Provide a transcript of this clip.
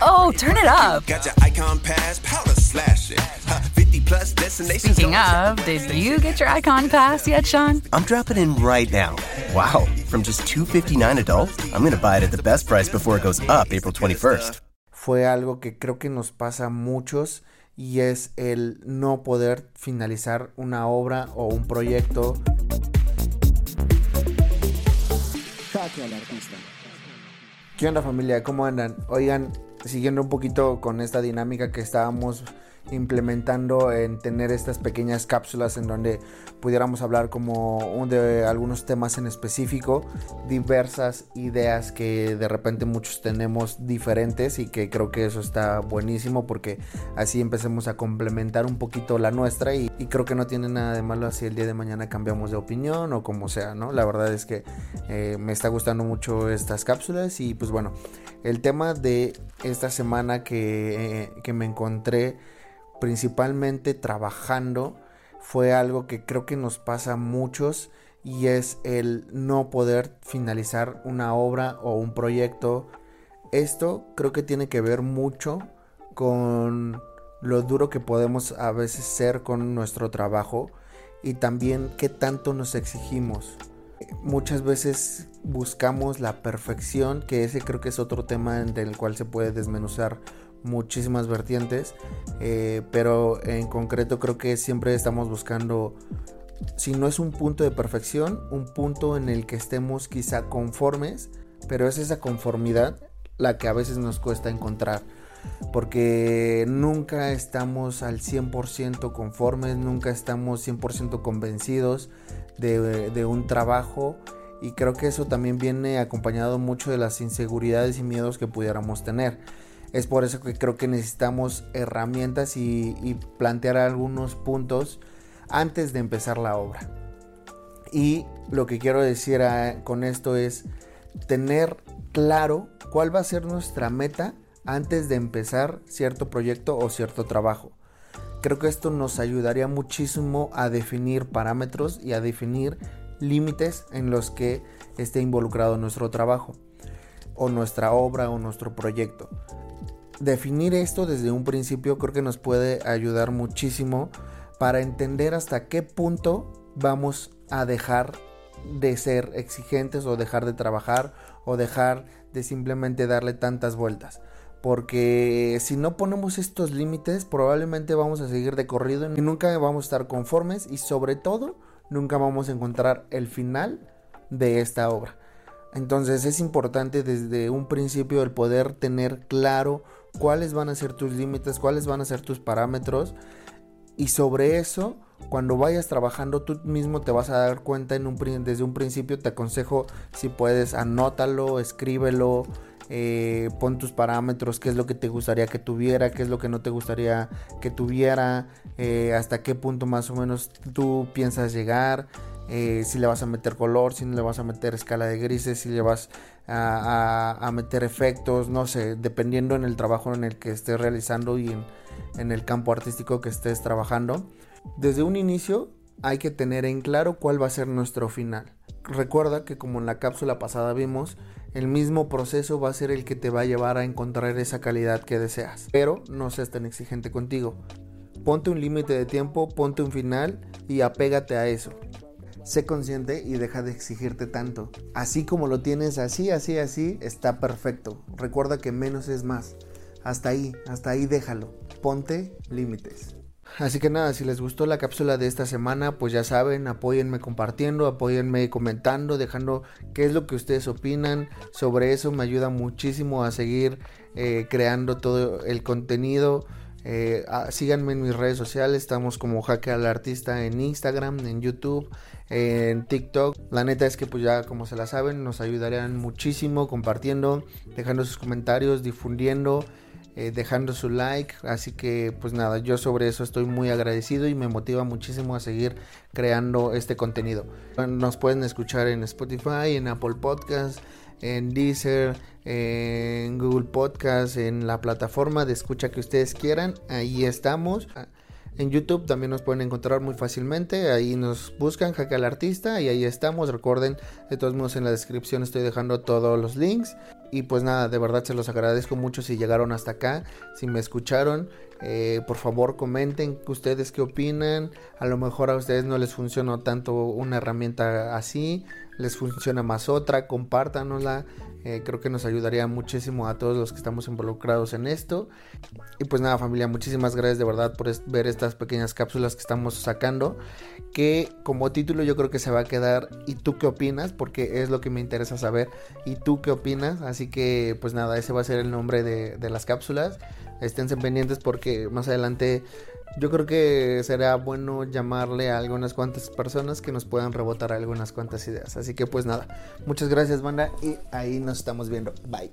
Oh, turn it up. Speaking of, did you get your Icon Pass yet, Sean? I'm dropping in right now. Wow, from just 259 adult, I'm going to buy it at the best price before it goes up April 21st. Fue algo que creo que nos pasa a muchos y es el no poder finalizar una obra o un proyecto. ¿Qué onda familia? ¿Cómo andan? Oigan, siguiendo un poquito con esta dinámica que estábamos implementando en tener estas pequeñas cápsulas en donde pudiéramos hablar como de algunos temas en específico, diversas ideas que de repente muchos tenemos diferentes y que creo que eso está buenísimo porque así empecemos a complementar un poquito la nuestra y, creo que no tiene nada de malo si el día de mañana cambiamos de opinión o como sea, ¿no? La verdad es que eh, me está gustando mucho estas cápsulas y pues bueno, el tema de esta semana que, eh, que me encontré principalmente trabajando, fue algo que creo que nos pasa a muchos y es el no poder finalizar una obra o un proyecto. Esto creo que tiene que ver mucho con lo duro que podemos a veces ser con nuestro trabajo y también qué tanto nos exigimos. Muchas veces buscamos la perfección, que ese creo que es otro tema del cual se puede desmenuzar muchísimas vertientes, eh, pero en concreto creo que siempre estamos buscando, si no es un punto de perfección, un punto en el que estemos quizá conformes, pero es esa conformidad la que a veces nos cuesta encontrar. Porque nunca estamos al 100% conformes, nunca estamos 100% convencidos de, de un trabajo y creo que eso también viene acompañado mucho de las inseguridades y miedos que pudiéramos tener. Es por eso que creo que necesitamos herramientas y, plantear algunos puntos antes de empezar la obra. Y lo que quiero decir con esto es tener claro cuál va a ser nuestra meta antes de empezar cierto proyecto o cierto trabajo. Creo que esto nos ayudaría muchísimo a definir parámetros y a definir límites en los que esté involucrado nuestro trabajo o nuestra obra o nuestro proyecto definir esto desde un principio creo que nos puede ayudar muchísimo para entender hasta qué punto vamos a dejar de ser exigentes o dejar de trabajar o dejar de simplemente darle tantas vueltas. Porque si no ponemos estos límites, probablemente vamos a seguir de corrido y nunca vamos a estar conformes y sobre todo nunca vamos a encontrar el final de esta obra. Entonces es importante desde un principio el poder tener claro cuáles van a ser tus límites, cuáles van a ser tus parámetros. Y sobre eso cuando vayas trabajando tú mismo te vas a dar cuenta en un, desde un principio te aconsejo si puedes anótalo, escríbelo, eh, pon tus parámetros, qué es lo que te gustaría que tuviera, qué es lo que no te gustaría que tuviera, eh, hasta qué punto más o menos tú piensas llegar. Eh, si le vas a meter color, si no le vas a meter escala de grises, si le vas a, meter efectos, no sé, dependiendo en el trabajo en el que estés realizando y en, el campo artístico que estés trabajando. Desde un inicio hay que tener en claro cuál va a ser nuestro final. Recuerda que como en la cápsula pasada vimos, el mismo proceso va a ser el que te va a llevar a encontrar esa calidad que deseas. Pero no seas tan exigente contigo. Ponte un límite de tiempo, ponte un final y apégate a eso. Sé consciente y deja de exigirte tanto. Así como lo tienes, así, así, así, está perfecto. Recuerda que menos es más. Hasta ahí, hasta ahí déjalo. Ponte límites. Así que nada, si les gustó la cápsula de esta semana, pues ya saben, apóyenme compartiendo, apóyenme comentando, dejando qué es lo que ustedes opinan sobre eso. Me ayuda muchísimo a seguir eh, creando todo el contenido. Eh, ah, síganme en mis redes sociales, estamos como Jaque al Artista en Instagram, en YouTube, en TikTok. La neta es que pues ya como se la saben, nos ayudarían muchísimo compartiendo, dejando sus comentarios, difundiendo, eh, dejando su like. Así que pues nada, yo sobre eso estoy muy agradecido y me motiva muchísimo a seguir creando este contenido. Nos pueden escuchar en Spotify, en Apple Podcasts en Deezer, en Google Podcast, en la plataforma de escucha que ustedes quieran. Ahí estamos. En YouTube también nos pueden encontrar muy fácilmente. Ahí nos buscan Jaque al Artista y ahí estamos. Recuerden, de todos modos en la descripción estoy dejando todos los links. Y pues nada, de verdad se los agradezco mucho si llegaron hasta acá, si me escucharon. Eh, por favor comenten ustedes qué opinan. A lo mejor a ustedes no les funcionó tanto una herramienta así, les funciona más otra, compártanosla. Eh, creo que nos ayudaría muchísimo a todos los que estamos involucrados en esto. Y pues nada familia, muchísimas gracias de verdad por ver estas pequeñas cápsulas que estamos sacando. Que como título yo creo que se va a quedar ¿Y tú qué opinas? Porque es lo que me interesa saber. ¿Y tú qué opinas? Así que pues nada, ese va a ser el nombre de, las cápsulas. Esténse pendientes porque más adelante yo creo que será bueno llamarle a algunas cuantas personas que nos puedan rebotar algunas cuantas ideas. Así que pues nada, muchas gracias banda y ahí nos estamos viendo. Bye.